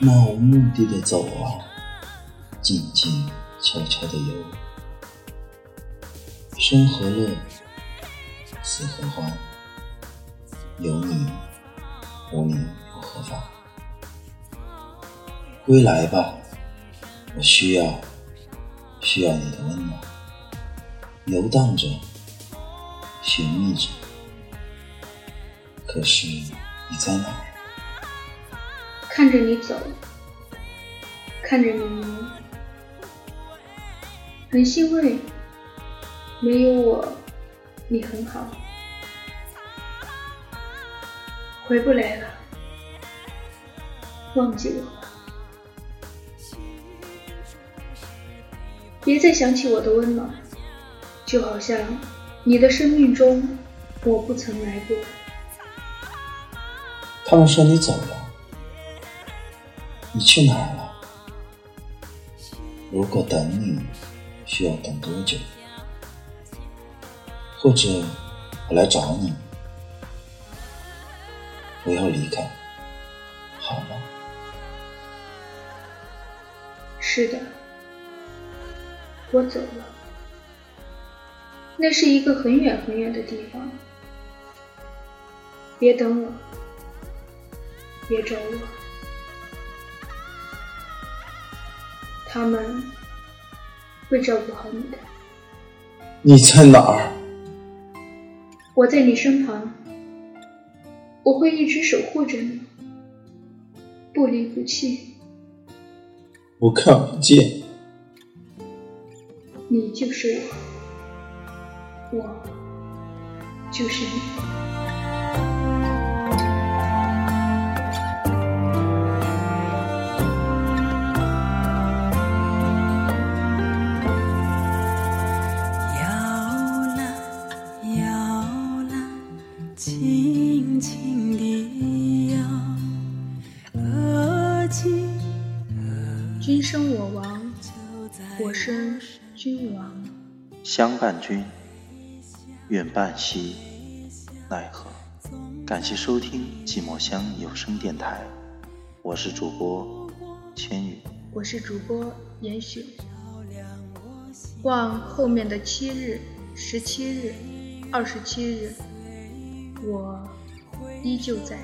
漫无目的的走啊，静静悄悄的游，生何乐，死何欢，有你无你又何妨？归来吧，我需要需要你的温暖，游荡着，寻觅着，可是你在哪？看着你走，看着你游，很欣慰，没有我，你很好。回不来了，忘记我吧，别再想起我的温暖，就好像你的生命中我不曾来过。他们说你走了。你去哪儿了？如果等你，需要等多久？或者我来找你，不要离开，好吗？是的，我走了。那是一个很远很远的地方。别等我，别找我。他们会照顾好你的。你在哪儿？我在你身旁，我会一直守护着你，不离不弃。我看不见。你就是我，我就是你。君生我亡，我生君亡。相伴君，愿伴兮奈何？感谢收听寂寞乡有声电台，我是主播千羽，我是主播严雪。望后面的七日、十七日、二十七日，我依旧在。